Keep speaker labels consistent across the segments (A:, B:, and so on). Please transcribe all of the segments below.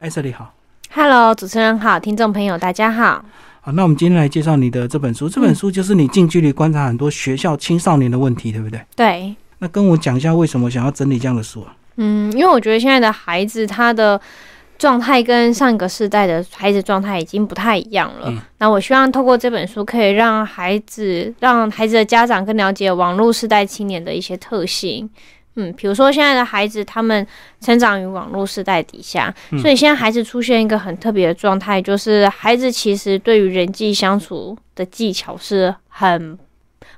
A: 艾瑟利好
B: ，Hello，主持人好，听众朋友大家好。
A: 好，那我们今天来介绍你的这本书。这本书就是你近距离观察很多学校青少年的问题，对不对？
B: 对，
A: 那跟我讲一下为什么想要整理这样的书啊？
B: 嗯，因为我觉得现在的孩子他的状态跟上个世代的孩子状态已经不太一样了。
A: 嗯
B: 那我希望透过这本书，可以让孩子、让孩子的家长更了解网络世代青年的一些特性。嗯，比如说现在的孩子，他们成长于网络时代底下，
A: 嗯
B: 所以现在孩子出现一个很特别的状态，就是孩子其实对于人际相处的技巧是很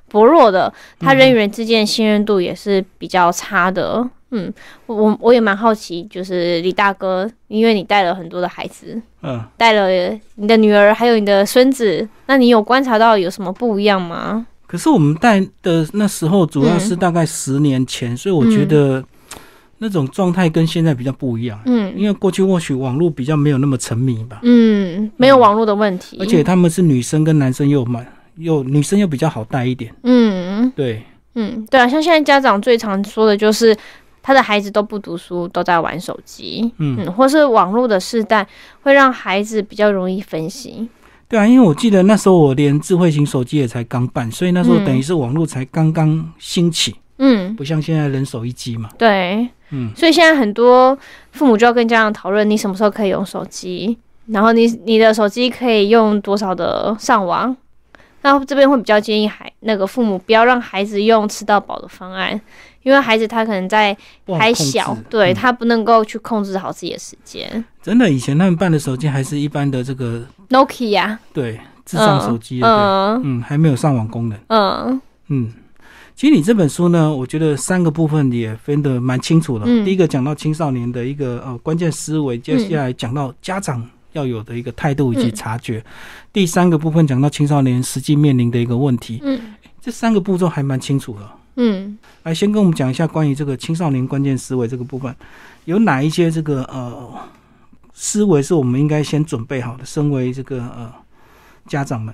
B: 薄弱的，他人与人之间的信任度也是比较差的。嗯，我我我也蛮好奇，就是李大哥，因为你带了很多的孩子，
A: 嗯，
B: 带了你的女儿，还有你的孙子，那你有观察到有什么不一样吗？
A: 可是我们带的那时候主要是大概十年前，所以我觉得那种状态跟现在比较不一样。
B: 嗯。
A: 因为过去或许网络比较没有那么沉迷吧，
B: 嗯，没有网络的问题，
A: 而且他们是女生跟男生又蛮又女生又比较好带一点。
B: 嗯。
A: 对，
B: 嗯，对啊，像现在家长最常说的就是。他的孩子都不读书，都在玩手机，
A: 嗯。
B: 嗯，或是网络的时代会让孩子比较容易分心，
A: 对啊，因为我记得那时候我连智慧型手机也才刚办，所以那时候
B: 嗯
A: 等于是网络才刚刚兴起，
B: 嗯，
A: 不像现在人手一机嘛。
B: 对，
A: 嗯，
B: 所以现在很多父母就要跟家长讨论，你什么时候可以用手机，然后你你的手机可以用多少的上网。那这边会比较建议孩那个父母不要让孩子用吃到饱的方案，因为孩子他可能在还小，对、
A: 嗯
B: 他不能够去控制好自己的时间。
A: 真的以前他们办的手机还是一般的这个
B: Nokia，
A: 对智障手机，对
B: 嗯
A: 嗯，还没有上网功能。
B: 嗯。
A: 嗯，其实你这本书呢，我觉得三个部分也分得蛮清楚的。
B: 嗯。
A: 第一个讲到青少年的一个呃关键思维，接下来讲到家长要有的一个态度以及
B: 嗯。
A: 察觉。第三个部分讲到青少年实际面临的一个问题。
B: 嗯。
A: 这三个步骤还蛮清楚的。
B: 嗯。
A: 来，先跟我们讲一下关于这个青少年关键思维这个部分，有哪一些这个呃思维是我们应该先准备好的？身为这个呃家长们，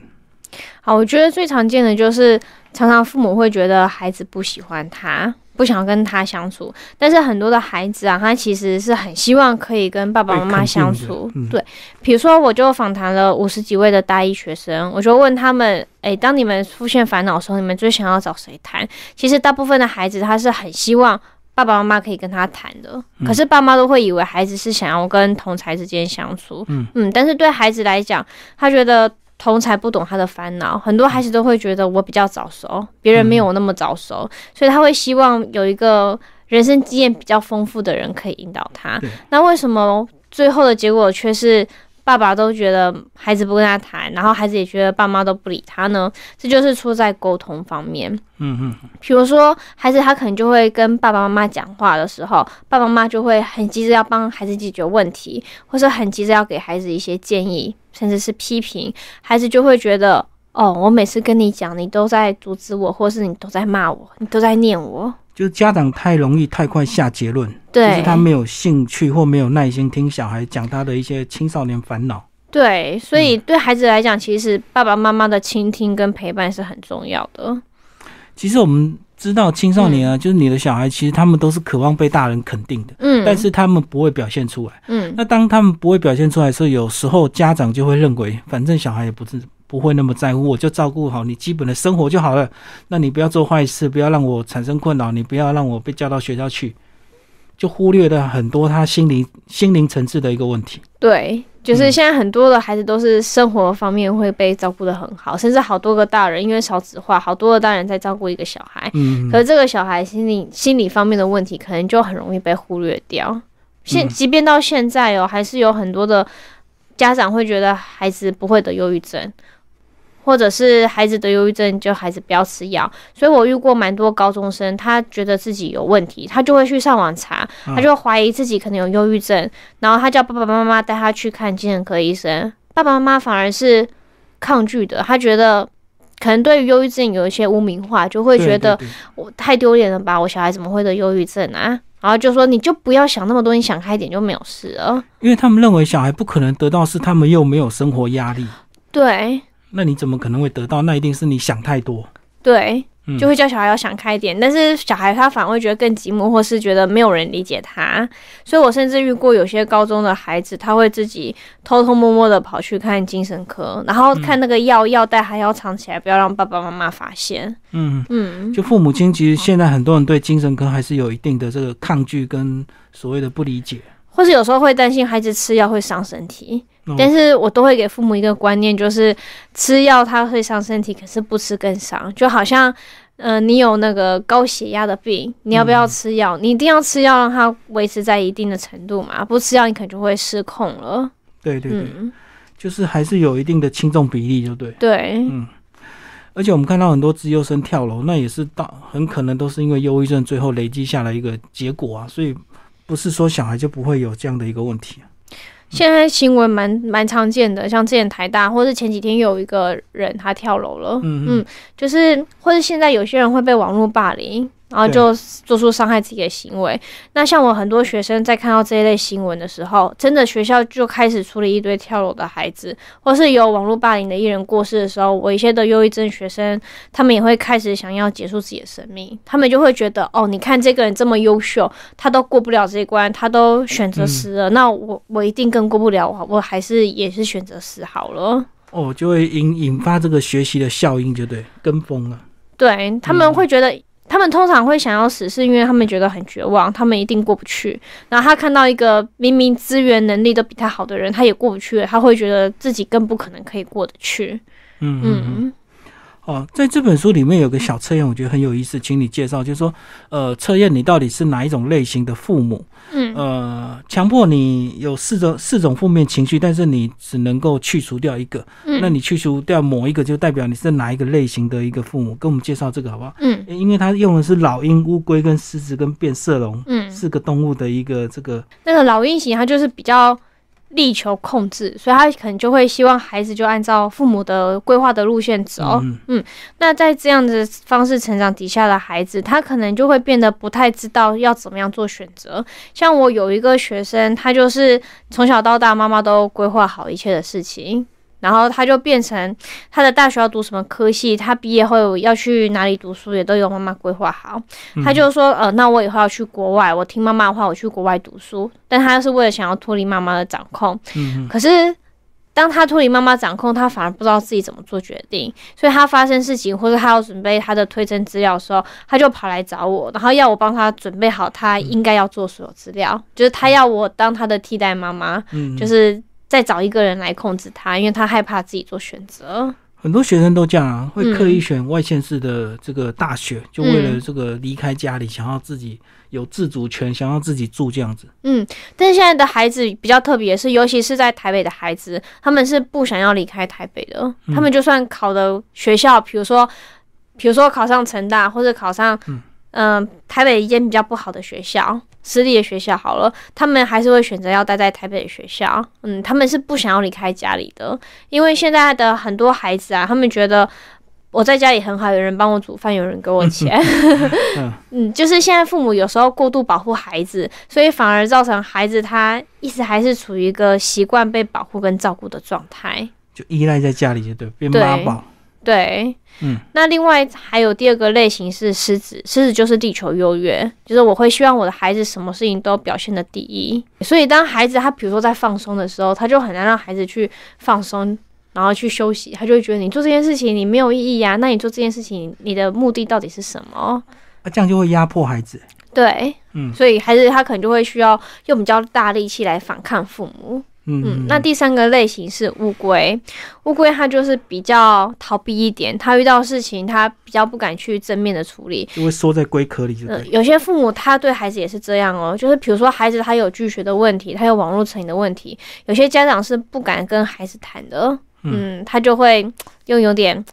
B: 好，我觉得最常见的就是常常父母会觉得孩子不喜欢他，不想跟他相处，但是很多的孩子啊，他其实是很希望可以跟爸爸妈妈相处。对，比如说我就访谈了五十几位的大一学生，我就问他们，诶，当你们出现烦恼的时候，你们最想要找谁谈？其实大部分的孩子他是很希望。爸爸妈妈可以跟他谈的，可是爸妈都会以为孩子是想要跟同才之间相处，
A: 嗯。
B: 嗯，但是对孩子来讲，他觉得同才不懂他的烦恼，很多孩子都会觉得我比较早熟，别人没有我那么早熟，所以他会希望有一个人生经验比较丰富的人可以引导他。那为什么最后的结果却是爸爸都觉得孩子不跟他谈，然后孩子也觉得爸妈都不理他呢？这就是出在沟通方面。
A: 嗯嗯，
B: 比如说，孩子他可能就会跟爸爸妈妈讲话的时候，爸爸妈妈就会很急着要帮孩子解决问题，或是很急着要给孩子一些建议，甚至是批评，孩子就会觉得，哦，我每次跟你讲，你都在阻止我，或是你都在骂我，你都在念我。
A: 就是家长太容易太快下结论，
B: 对就
A: 是，他没有兴趣或没有耐心听小孩讲他的一些青少年烦恼。
B: 对，所以对孩子来讲，其实爸爸妈妈的倾听跟陪伴是很重要的。
A: 其实我们知道青少年啊，就是你的小孩，其实他们都是渴望被大人肯定的，
B: 嗯，
A: 但是他们不会表现出来。
B: 嗯
A: 那当他们不会表现出来的时候，有时候家长就会认为，反正小孩也不是不会那么在乎，我就照顾好你基本的生活就好了。那你不要做坏事，不要让我产生困扰，你不要让我被叫到学校去，就忽略了很多他心灵心灵层次的一个问题。
B: 对，就是
A: 嗯
B: 现在很多的孩子都是生活方面会被照顾的很好，甚至好多个大人因为少子化，好多个大人在照顾一个小孩，
A: 嗯，
B: 可是这个小孩心理心理方面的问题，可能就很容易被忽略掉。现
A: 嗯
B: 即便到现在哦，还是有很多的家长会觉得孩子不会得忧郁症，或者是孩子得忧郁症就孩子不要吃药。所以我遇过蛮多高中生，他觉得自己有问题，他就会去上网查，
A: 嗯
B: 他就怀疑自己可能有忧郁症，然后他叫爸爸妈妈带他去看精神科医生，爸爸妈妈反而是抗拒的，他觉得可能对于忧郁症有一些污名化，就会觉得我太丢脸了吧，我小孩怎么会得忧郁症啊？然后就说你就不要想那么多，你想开一点就没有事了。
A: 因为他们认为小孩不可能得到，是他们又没有生活压力，
B: 对
A: 那你怎么可能会得到？那一定是你想太多。
B: 对，
A: 嗯
B: 就会叫小孩要想开一点。但是小孩他反而会觉得更寂寞，或是觉得没有人理解他。所以我甚至遇过有些高中的孩子，他会自己偷偷摸摸的跑去看精神科，然后看那个药药袋还要藏起来，不要让爸爸妈妈发现。
A: 嗯，
B: 嗯，
A: 就父母亲其实现在很多人对精神科还是有一定的这个抗拒跟所谓的不理解。
B: 或是有时候会担心孩子吃药会伤身体。
A: 哦
B: 但是我都会给父母一个观念，就是吃药它会伤身体，可是不吃更伤。就好像，呃，你有那个高血压的病，你要不要吃药？你一定要吃药，让它维持在一定的程度嘛。不吃药，你可能就会失控了。
A: 对对对，
B: 嗯，
A: 就是还是有一定的轻重比例，就对。
B: 对，嗯
A: 而且我们看到很多自优生跳楼，那也是到很可能都是因为忧郁症最后累积下来一个结果啊，所以不是说小孩就不会有这样的一个问题啊。
B: 现在新闻蛮蛮常见的，像之前台大，或是前几天有一个人他跳楼了。
A: 嗯
B: 嗯，就是或是现在有些人会被网络霸凌，然后就做出伤害自己的行为。那像我很多学生在看到这一类新闻的时候，真的学校就开始处理一堆跳楼的孩子，或是有网络霸凌的艺人过世的时候，我一些的忧郁症学生，他们也会开始想要结束自己的生命。他们就会觉得，哦，你看这个人这么优秀，他都过不了这一关，他都选择死了，那我我一定更过不了，我我还是也是选择死好了。
A: 哦，就会引引发这个学习的效应，就对，跟风了。
B: 对他们会觉得，他们通常会想要死，是因为他们觉得很绝望，他们一定过不去。然后他看到一个明明资源能力都比他好的人，他也过不去了，他会觉得自己更不可能可以过得去。
A: 嗯嗯嗯。
B: 嗯，
A: 哦，在这本书里面有个小测验，我觉得很有意思，请你介绍，就是说，呃，测验你到底是哪一种类型的父母？
B: 嗯
A: 呃，强迫你有四种四种负面情绪，但是你只能够去除掉一个，
B: 嗯
A: 那你去除掉某一个，就代表你是哪一个类型的一个父母？跟我们介绍这个好不好？
B: 嗯
A: 因为他用的是老鹰、乌龟、跟狮子、跟变色龙
B: 嗯，
A: 四个动物的一个这个，
B: 那个老鹰型，它就是比较力求控制，所以他可能就会希望孩子就按照父母的规划的路线走。
A: 嗯
B: 那在这样的方式成长底下的孩子，他可能就会变得不太知道要怎么样做选择。像我有一个学生，他就是从小到大妈妈都规划好一切的事情。然后他就变成他的大学要读什么科系，他毕业后要去哪里读书，也都有妈妈规划好。
A: 嗯
B: 他就说，呃，那我以后要去国外，我听妈妈的话，我去国外读书。但他是为了想要脱离妈妈的掌控，可是当他脱离妈妈掌控，他反而不知道自己怎么做决定，所以他发生事情或者他要准备他的推甄资料的时候，他就跑来找我，然后要我帮他准备好他应该要做所有资料，就是他要我当他的替代妈妈，
A: 嗯，
B: 就是再找一个人来控制他，因为他害怕自己做选择。
A: 很多学生都这样啊，会刻意
B: 嗯
A: 选外县市的这个大学，就为了这个离开家里，想要自己有自主权，想要自己住这样子。
B: 嗯，但是现在的孩子比较特别的是，尤其是在台北的孩子，他们是不想要离开台北的。
A: 嗯
B: 他们就算考的学校，比如说，比如说考上成大，或者考上
A: 嗯
B: 嗯、台北一间比较不好的学校，私立的学校好了，他们还是会选择要待在台北的学校。嗯，他们是不想要离开家里的，因为现在的很多孩子啊，他们觉得。我在家里很好，有人帮我煮饭，有人给我钱。
A: 嗯
B: 嗯，就是现在父母有时候过度保护孩子，所以反而造成孩子他一直还是处于一个习惯被保护跟照顾的状态。
A: 就依赖在家里，就对，变
B: 对
A: 妈宝。
B: 对，
A: 嗯，
B: 那另外还有第二个类型是狮子，狮子就是地球优越，就是我会希望我的孩子什么事情都表现的第一。所以当孩子他比如说在放松的时候，他就很难让孩子去放松。然后去休息，他就会觉得你做这件事情你没有意义呀、那你做这件事情你的目的到底是什么？
A: 啊，这样就会压迫孩子。
B: 对，
A: 嗯
B: 所以孩子他可能就会需要用比较大力气来反抗父母。
A: 嗯
B: 嗯，那第三个类型是乌龟，乌龟它就是比较逃避一点，它遇到事情它比较不敢去正面的处理。
A: 就会缩在龟壳里，就
B: 呃，有些父母他对孩子也是这样哦，就是比如说孩子他有拒学的问题，他有网络成瘾的问题，有些家长是不敢跟孩子谈的，嗯，他就会用有点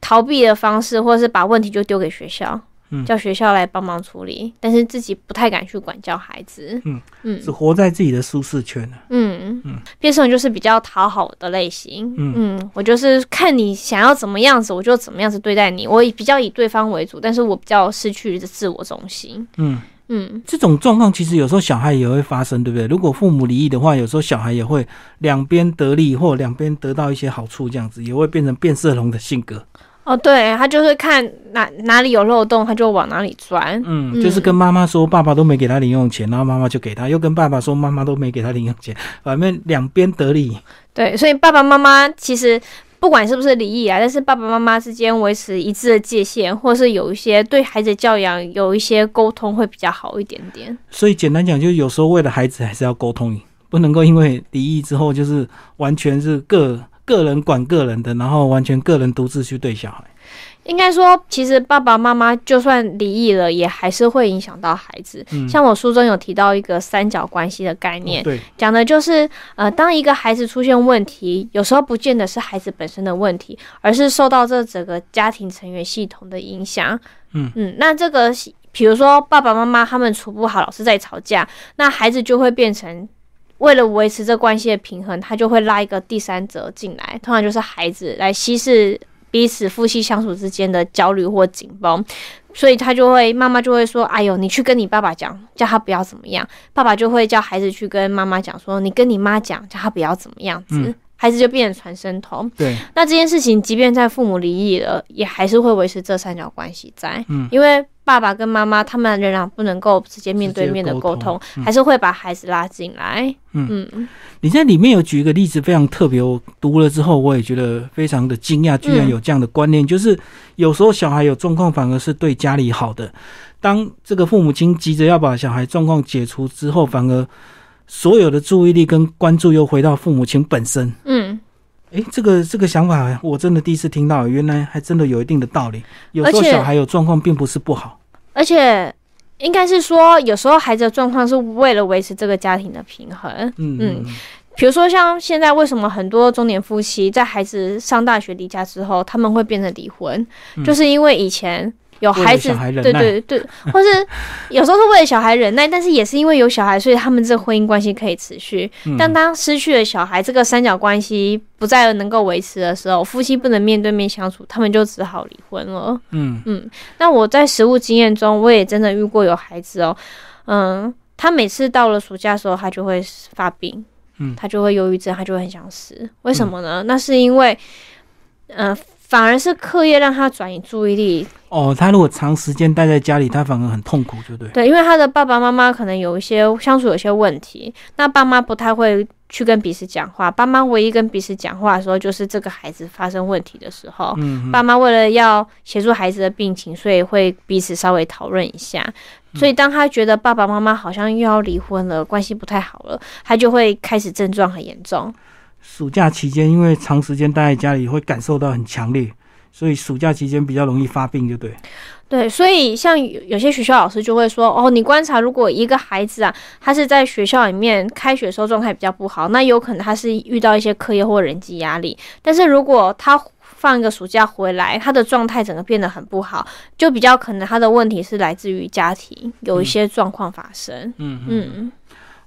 B: 逃避的方式，或者是把问题就丢给学校，
A: 嗯
B: 叫学校来帮忙处理，但是自己不太敢去管教孩子，
A: 嗯
B: 嗯
A: 只活在自己的舒适圈啊
B: 嗯
A: 嗯
B: 变色龙就是比较讨好的类型。
A: 嗯
B: 嗯，我就是看你想要怎么样子，我就怎么样子对待你。我比较以对方为主，但是我比较失去自我中心。
A: 嗯，
B: 嗯，
A: 这种状况其实有时候小孩也会发生，对不对？如果父母离异的话，有时候小孩也会两边得利或两边得到一些好处，这样子也会变成变色龙的性格。
B: 哦，对他就是看哪哪里有漏洞，他就往哪里钻。
A: 嗯，就是跟妈妈说爸爸都没给他零用钱，然后妈妈就给他，又跟爸爸说妈妈都没给他零用钱，反正两边得利。
B: 对，所以爸爸妈妈其实不管是不是离异啊，但是爸爸妈妈之间维持一致的界限，或是有一些对孩子教养有一些沟通会比较好一点点。
A: 所以简单讲，就是有时候为了孩子还是要沟通，不能够因为离异之后就是完全是各。个人管个人的，然后完全个人独自去对小孩。
B: 应该说，其实爸爸妈妈就算离异了，也还是会影响到孩子。像我书中有提到一个三角关系的概念，
A: 对，
B: 讲的就是呃，当一个孩子出现问题，有时候不见得是孩子本身的问题，而是受到这整个家庭成员系统的影响。嗯嗯，那这个比如说爸爸妈妈他们处不好，老是在吵架，那孩子就会变成。为了维持这关系的平衡，他就会拉一个第三者进来，通常就是孩子来稀释彼此夫妻相处之间的焦虑或紧绷，所以他就会妈妈就会说：“哎呦，你去跟你爸爸讲，叫他不要怎么样。”爸爸就会叫孩子去跟妈妈讲说：“你跟你妈讲，叫他不要怎么样子。”孩子就变成传声筒。
A: 对，
B: 那这件事情，即便在父母离异了，也还是会维持这三角关系在。嗯，因为爸爸跟妈妈他们仍然不能够直接面对面的沟通，还是会把孩子拉进来。嗯
A: 嗯，你在里面有举一个例子，非常特别。我读了之后，我也觉得非常的惊讶，居然有这样的观念，就是有时候小孩有状况，反而是对家里好的。当这个父母亲急着要把小孩状况解除之后，反而。所有的注意力跟关注又回到父母亲本身。嗯，哎，这个这个想法我真的第一次听到，原来还真的有一定的道理。有时候小孩有状况并不是不好，
B: 而且应该是说，有时候孩子的状况是为了维持这个家庭的平衡。嗯嗯，比如说像现在为什么很多中年夫妻在孩子上大学离家之后，他们会变成离婚，就是因为以前。有孩子，对对对，或是 有时候是为了小孩忍耐，但是也是因为有小孩，所以他们这婚姻关系可以持续。但当失去了小孩，这个三角关系不再能够维持的时候，夫妻不能面对面相处，他们就只好离婚了。嗯嗯。那我在实物经验中，我也真的遇过有孩子哦，嗯，他每次到了暑假的时候，他就会发病，嗯，他就会忧郁症，他就会很想死。为什么呢？那是因为，嗯。反而是课业让他转移注意力
A: 哦。他如果长时间待在家里，他反而很痛苦，对不对。
B: 对，因为他的爸爸妈妈可能有一些相处有些问题，那爸妈不太会去跟彼此讲话。爸妈唯一跟彼此讲话的时候，就是这个孩子发生问题的时候。嗯。爸妈为了要协助孩子的病情，所以会彼此稍微讨论一下。所以当他觉得爸爸妈妈好像又要离婚了，关系不太好了，他就会开始症状很严重。
A: 暑假期间，因为长时间待在家里，会感受到很强烈，所以暑假期间比较容易发病，就对。
B: 对，所以像有些学校老师就会说：“哦，你观察，如果一个孩子啊，他是在学校里面开学时候状态比较不好，那有可能他是遇到一些课业或人际压力。但是如果他放一个暑假回来，他的状态整个变得很不好，就比较可能他的问题是来自于家庭有一些状况发生。”嗯嗯。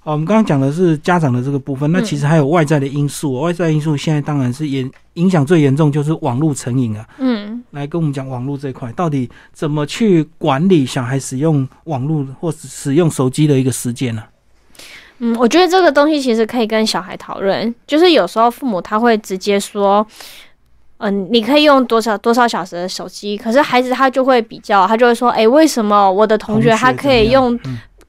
A: 哦，我们刚刚讲的是家长的这个部分，那其实还有外在的因素。外在因素现在当然是严影响最严重，就是网络成瘾啊。嗯，来跟我们讲网络这一块，到底怎么去管理小孩使用网络或使用手机的一个时间呢？
B: 嗯，我觉得这个东西其实可以跟小孩讨论，就是有时候父母他会直接说，嗯，你可以用多少多少小时的手机，可是孩子他就会比较，他就会说，哎，为什么我的同学他可以用？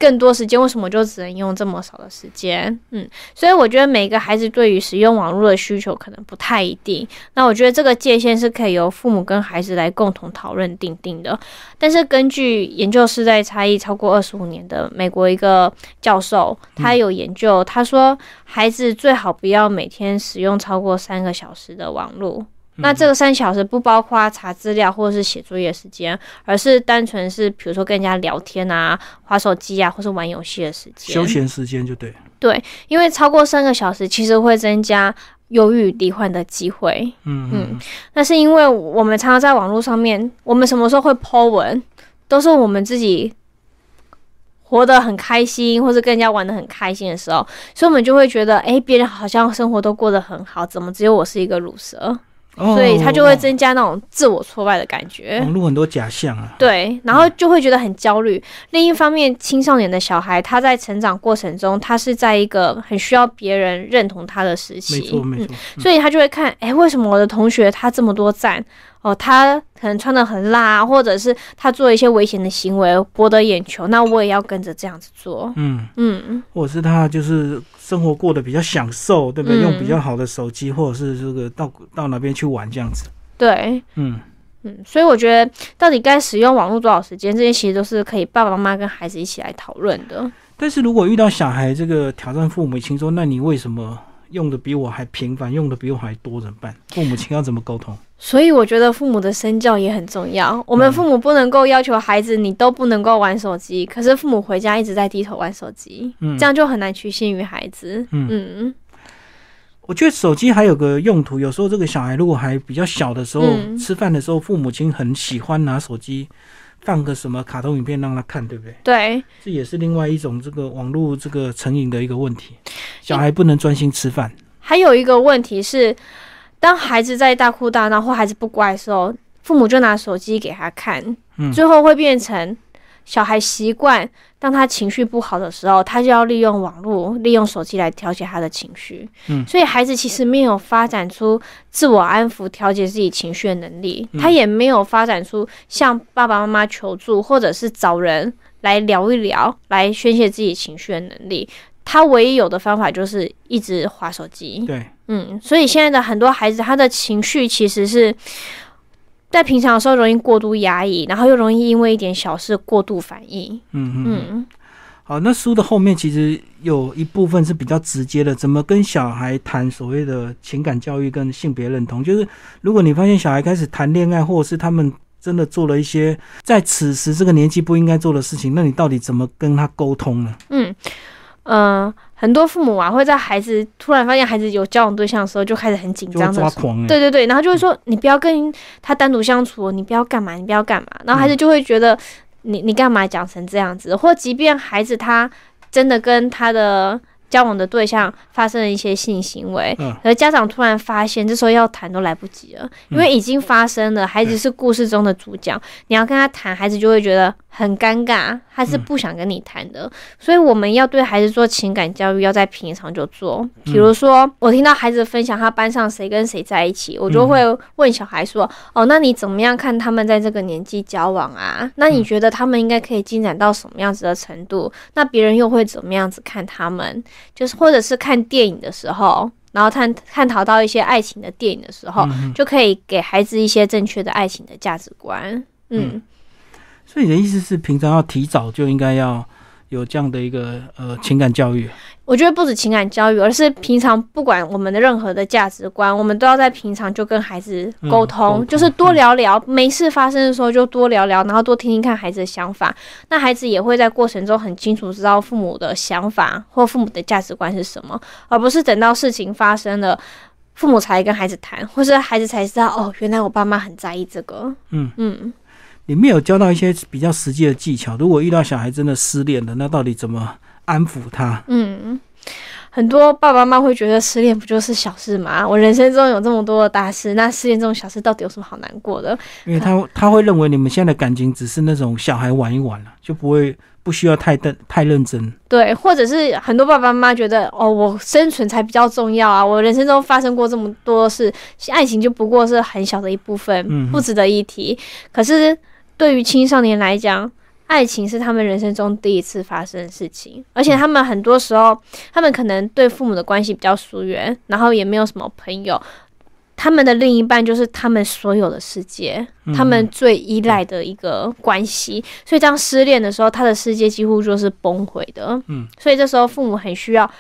B: 更多时间为什么就只能用这么少的时间？嗯，所以我觉得每个孩子对于使用网络的需求可能不太一定。那我觉得这个界限是可以由父母跟孩子来共同讨论定定的。但是根据研究世代差异超过二十五年的美国一个教授，他有研究，他说孩子最好不要每天使用超过三个小时的网络。那这个三小时不包括查资料或者是写作业时间，而是单纯是比如说跟人家聊天啊、划手机啊，或是玩游戏的时间。
A: 休闲时间就对。
B: 对，因为超过三个小时，其实会增加忧郁罹患的机会。嗯嗯。那是因为我们常常在网络上面，我们什么时候会 po 文，都是我们自己活得很开心，或是跟人家玩得很开心的时候，所以我们就会觉得，哎，别人好像生活都过得很好，怎么只有我是一个乳蛇？所以他就会增加那种自我挫败的感觉，
A: 网络很多假象啊。
B: 对，然后就会觉得很焦虑。另一方面，青少年的小孩他在成长过程中，他是在一个很需要别人认同他的时期，
A: 没错没错。
B: 所以他就会看，哎，为什么我的同学他这么多赞？哦，他可能穿的很辣，或者是他做一些危险的行为博得眼球，那我也要跟着这样子做。
A: 嗯，
B: 嗯，
A: 或者是他就是生活过得比较享受，对不对？
B: 嗯
A: 用比较好的手机，或者是这个到到哪边去玩这样子。
B: 对，
A: 嗯，
B: 嗯，所以我觉得到底该使用网络多少时间，这些其实都是可以爸爸妈妈跟孩子一起来讨论的。
A: 但是如果遇到小孩这个挑战父母亲说，那你为什么用的比我还频繁，用的比我还多，怎么办？父母亲要怎么沟通？
B: 所以我觉得父母的身教也很重要。我们父母不能够要求孩子你都不能够玩手机，可是父母回家一直在低头玩手机，
A: 嗯
B: 这样就很难取信于孩子。
A: 嗯
B: 嗯
A: 我觉得手机还有个用途，有时候这个小孩如果还比较小的时候，
B: 嗯
A: 吃饭的时候，父母亲很喜欢拿手机放个什么卡通影片让他看，对不对？
B: 对，
A: 这也是另外一种这个网络这个成瘾的一个问题。小孩不能专心吃饭，
B: 还有一个问题是，当孩子在大哭大闹或孩子不乖的时候，父母就拿手机给他看，
A: 嗯
B: 最后会变成小孩习惯，当他情绪不好的时候，他就要利用网络、利用手机来调节他的情绪。
A: 嗯
B: 所以孩子其实没有发展出自我安抚、调节自己情绪的能力，
A: 嗯
B: 他也没有发展出向爸爸妈妈求助，或者是找人来聊一聊、来宣泄自己情绪的能力。他唯一有的方法就是一直划手机。
A: 对，
B: 嗯，所以现在的很多孩子，他的情绪其实是在平常的时候容易过度压抑，然后又容易因为一点小事过度反应。
A: 嗯嗯。
B: 嗯，
A: 好，那书的后面其实有一部分是比较直接的，怎么跟小孩谈所谓的情感教育跟性别认同。就是如果你发现小孩开始谈恋爱，或者是他们真的做了一些在此时这个年纪不应该做的事情，那你到底怎么跟他沟通呢？
B: 嗯，呃，很多父母啊会在孩子突然发现孩子有交往对象的时候，就开始很紧张的。
A: 抓狂哎、
B: 对对对，然后就会说你不要跟他单独相处，你不要干嘛，你不要干嘛，然后孩子就会觉得你你干嘛讲成这样子，或即便孩子他真的跟他的交往的对象发生了一些性行为，
A: 嗯
B: 而家长突然发现，这时候要谈都来不及了，因为已经发生了，孩子是故事中的主角，你要跟他谈，孩子就会觉得很尴尬，他是不想跟你谈的。所以我们要对孩子做情感教育，要在平常就做。比如说，我听到孩子分享他班上谁跟谁在一起，我就会问小孩说：“哦，那你怎么样看他们在这个年纪交往啊？那你觉得他们应该可以进展到什么样子的程度？那别人又会怎么样子看他们？就是或者是看电影的时候，然后探探讨到一些爱情的电影的时候，
A: 嗯
B: 就可以给孩子一些正确的爱情的价值观。嗯，
A: 所以你的意思是，平常要提早就应该要有这样的一个呃情感教育。
B: 我觉得不止情感教育，而是平常不管我们的任何的价值观，我们都要在平常就跟孩子沟通就是多聊聊，没事发生的时候就多聊聊，然后多听听看孩子的想法。那孩子也会在过程中很清楚知道父母的想法或父母的价值观是什么，而不是等到事情发生了。父母才跟孩子谈，或是孩子才知道哦，原来我爸妈很在意这个。
A: 嗯
B: 嗯，
A: 里面有教到一些比较实际的技巧。如果遇到小孩真的失恋了，那到底怎么安抚他？
B: 嗯，很多爸爸妈妈会觉得失恋不就是小事吗？我人生中有这么多的大事，那失恋这种小事到底有什么好难过的？
A: 因为他他会认为你们现在的感情只是那种小孩玩一玩了，就不会不需要太认太认真。
B: 对，或者是很多爸爸妈妈觉得，哦，我生存才比较重要啊！我人生中发生过这么多事，爱情就不过是很小的一部分，
A: 嗯
B: 不值得一提。可是对于青少年来讲，爱情是他们人生中第一次发生的事情，而且他们很多时候，他们可能对父母的关系比较疏远，然后也没有什么朋友。他们的另一半就是他们所有的世界，
A: 嗯
B: 他们最依赖的一个关系，所以当失恋的时候，他的世界几乎就是崩溃的。
A: 嗯，
B: 所以这时候父母很需要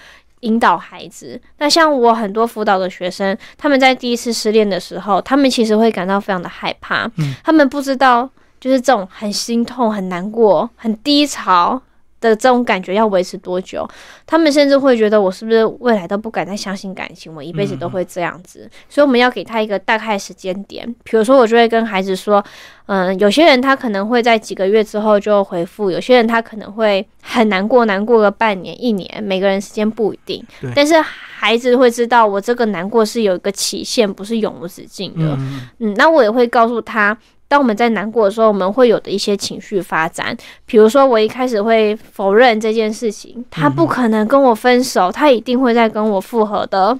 B: 引导孩子。那像我很多辅导的学生，他们在第一次失恋的时候，他们其实会感到非常的害怕，
A: 嗯
B: 他们不知道就是这种很心痛、很难过、很低潮。的这种感觉要维持多久？他们甚至会觉得我是不是未来都不敢再相信感情，我一辈子都会这样子。所以我们要给他一个大概时间点，比如说我就会跟孩子说，嗯，有些人他可能会在几个月之后就回复，有些人他可能会很难过，难过个半年、一年，每个人时间不一定。但是孩子会知道，我这个难过是有一个期限，不是永无止境的。
A: 嗯
B: 嗯，那我也会告诉他，当我们在难过的时候，我们会有的一些情绪发展。比如说，我一开始会否认这件事情，他不可能跟我分手，他一定会再跟我复合的。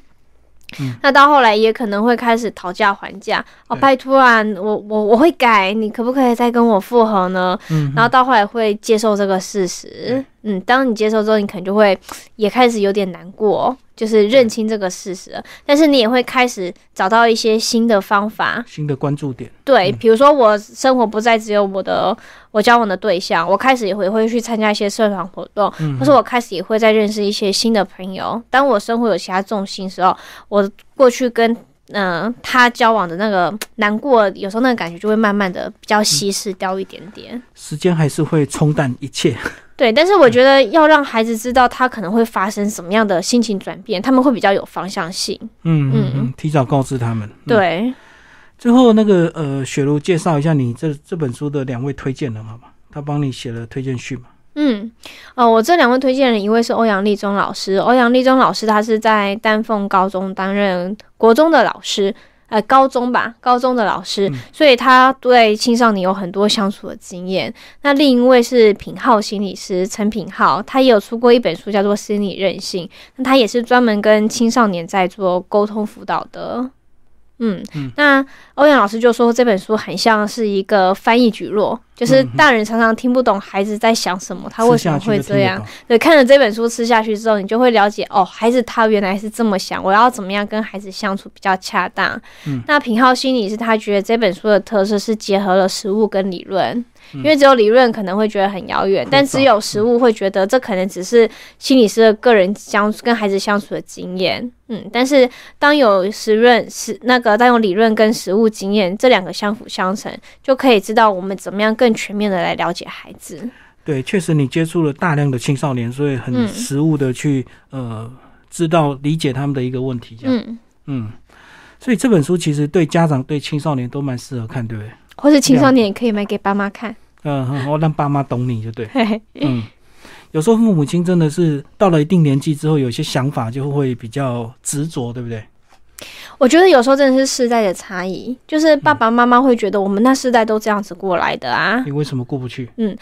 A: 嗯
B: 那到后来也可能会开始讨价还价，哦，拜托啊，我我我会改，你可不可以再跟我复合呢？
A: 嗯，
B: 然后到后来会接受这个事实，嗯，当你接受之后，你可能就会也开始有点难过，就是认清这个事实了，但是你也会开始找到一些新的方法，
A: 新的关注点，
B: 对，比如说我生活不再只有我的我交往的对象，我开始也会会去参加一些社团活动，
A: 嗯
B: 或是我开始也会再认识一些新的朋友。当我生活有其他重心的时候，我过去跟嗯、呃他交往的那个难过，有时候那个感觉就会慢慢的比较稀释掉一点点。
A: 时间还是会冲淡一切。
B: 对，但是我觉得要让孩子知道他可能会发生什么样的心情转变，他们会比较有方向性。
A: 嗯嗯提早告知他们。嗯，
B: 对，
A: 最后那个呃，雪茹介绍一下你这这本书的两位推荐人好吗？他帮你写了推荐序嘛？
B: 嗯，呃，我这两位推荐人，一位是欧阳立中老师，欧阳立中老师他是在丹凤高中担任国中的老师。呃，高中吧，高中的老师，
A: 嗯
B: 所以他对青少年有很多相处的经验。那另一位是品浩心理师陈品浩，他也有出过一本书叫做《心理韧性》，那他也是专门跟青少年在做沟通辅导的。嗯，
A: 嗯。
B: 那欧阳老师就说这本书很像是一个翻译举落，就是大人常常听不懂孩子在想什么，他为什么会这样？对，看了这本书吃下去之后，你就会了解哦，孩子他原来是这么想，我要怎么样跟孩子相处比较恰当。
A: 嗯。
B: 那品浩心理是他觉得这本书的特色是结合了实物跟理论，
A: 嗯
B: 因为只有理论可能会觉得很遥远，但只有实物会觉得这可能只是心理师的个人相跟孩子相处的经验。嗯，但是当有实论实那个当有理论跟实物经验这两个相辅相成，就可以知道我们怎么样更全面的来了解孩子。
A: 对，确实你接触了大量的青少年，所以很
B: 嗯
A: 实物的去、呃知道理解他们的一个问题，这样。
B: 嗯，
A: 嗯，所以这本书其实对家长对青少年都蛮适合看，对不对？
B: 或是青少年也可以买给爸妈看。
A: 嗯，嗯我让爸妈懂你就对。嗯，有时候父母亲真的是到了一定年纪之后，有些想法就会比较执着，对不对？
B: 我觉得有时候真的是世代的差异，就是爸爸妈妈会觉得我们那世代都这样子过来的啊，
A: 你为什么过不去？
B: 嗯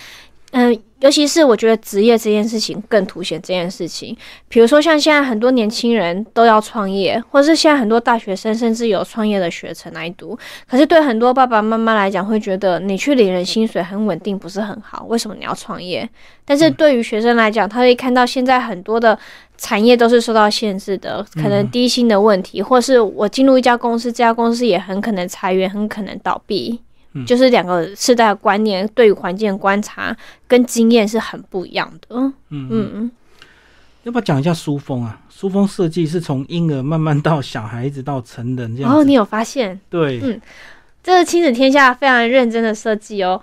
B: 嗯，尤其是我觉得职业这件事情更凸显这件事情。比如说像现在很多年轻人都要创业，或是现在很多大学生甚至有创业的学程来读，可是对很多爸爸妈妈来讲，会觉得你去领人薪水很稳定，不是很好，为什么你要创业？但是对于学生来讲，他会看到现在很多的产业都是受到限制的，可能低薪的问题，或是我进入一家公司，这家公司也很可能裁员，很可能倒闭。
A: 嗯
B: 就是两个世代的观念对于环境的观察跟经验是很不一样的。
A: 嗯嗯，
B: 嗯，
A: 要不要讲一下书风啊？书风设计是从婴儿慢慢到小孩子到成人这样子。
B: 然后你有发现，
A: 对，
B: 嗯这是亲子天下非常认真的设计哦。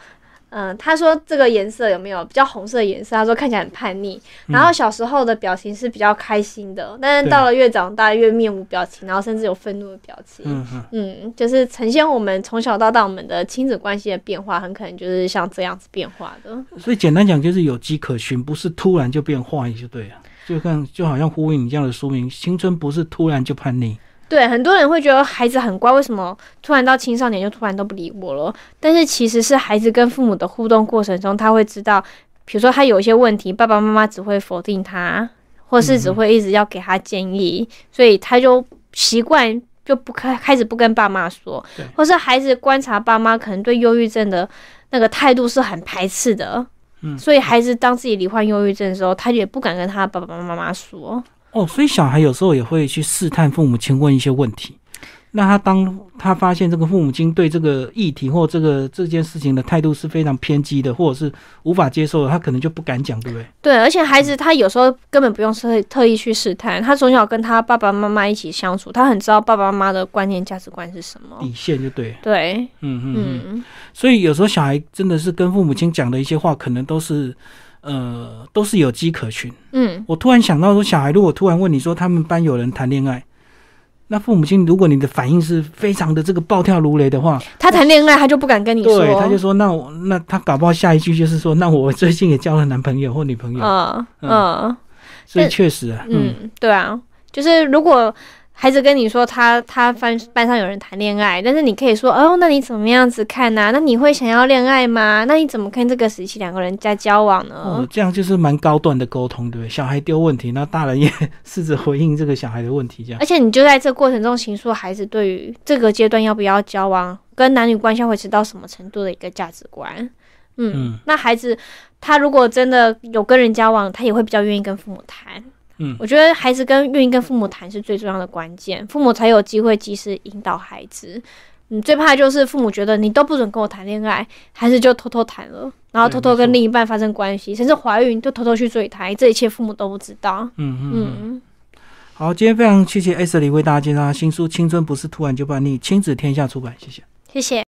B: 嗯，他说这个颜色有没有比较红色的颜色？他说看起来很叛逆。然后小时候的表情是比较开心的，但是到了越长大越面无表情，然后甚至有愤怒的表情。
A: 嗯嗯，
B: 嗯，就是呈现我们从小到大我们的亲子关系的变化，很可能就是像这样子变化的。
A: 所以简单讲就是有迹可循，不是突然就变坏就对了。就看就好像呼应你这样的说明，青春不是突然就叛逆。
B: 对，很多人会觉得孩子很乖，为什么突然到青少年就突然都不理我了？但是其实是孩子跟父母的互动过程中，他会知道，比如说他有一些问题，爸爸妈妈只会否定他，或是只会一直要给他建议，所以他就习惯就不开开始不跟爸妈说
A: 对，
B: 或是孩子观察爸妈可能对忧郁症的那个态度是很排斥的。
A: 嗯
B: 所以孩子当自己罹患忧郁症的时候，他也不敢跟他爸爸妈妈说。
A: 哦，所以小孩有时候也会去试探父母亲，问一些问题。那他当他发现这个父母亲对这个议题或这个这件事情的态度是非常偏激的，或者是无法接受的，他可能就不敢讲，对不对？
B: 对，而且孩子他有时候根本不用特特意去试探，他从小跟他爸爸妈妈一起相处，他很知道爸爸妈妈的观念价值观是什么。
A: 底线就对。
B: 对，
A: 嗯嗯嗯。
B: 嗯，
A: 所以有时候小孩真的是跟父母亲讲的一些话，可能都是呃都是有迹可循。
B: 嗯，
A: 我突然想到说，小孩如果突然问你说他们班有人谈恋爱，那父母亲如果你的反应是非常的这个暴跳如雷的话，
B: 他谈恋爱他就不敢跟你说，
A: 对，他就说那我那他搞不好下一句就是说，那我最近也交了男朋友或女朋友，
B: 嗯
A: 嗯
B: 嗯
A: 所以确实啊，嗯
B: 嗯，对啊，就是如果孩子跟你说他他班班上有人谈恋爱，但是你可以说哦，那你怎么样子看呢、那你会想要恋爱吗？那你怎么看这个时期两个人在交往呢？
A: 哦，这样就是蛮高段的沟通，对不对？小孩丢问题，那大人也试着回应这个小孩的问题，这样
B: 而。且你就在这过程中形塑孩子对于这个阶段要不要交往，跟男女关系会持到什么程度的一个价值观。嗯，
A: 嗯
B: 那孩子他如果真的有跟人交往，他也会比较愿意跟父母谈。
A: 嗯
B: 我觉得孩子跟愿意跟父母谈是最重要的关键，父母才有机会及时引导孩子。你，最怕就是父母觉得你都不准跟我谈恋爱，孩子就偷偷谈了，然后偷偷跟另一半发生关系，甚至怀孕就偷偷去追胎，这一切父母都不知道。
A: 嗯嗯好，今天非常谢谢艾瑟里为大家介绍他新书《青春不是突然就叛逆》，亲子天下出版，谢谢。
B: 谢谢。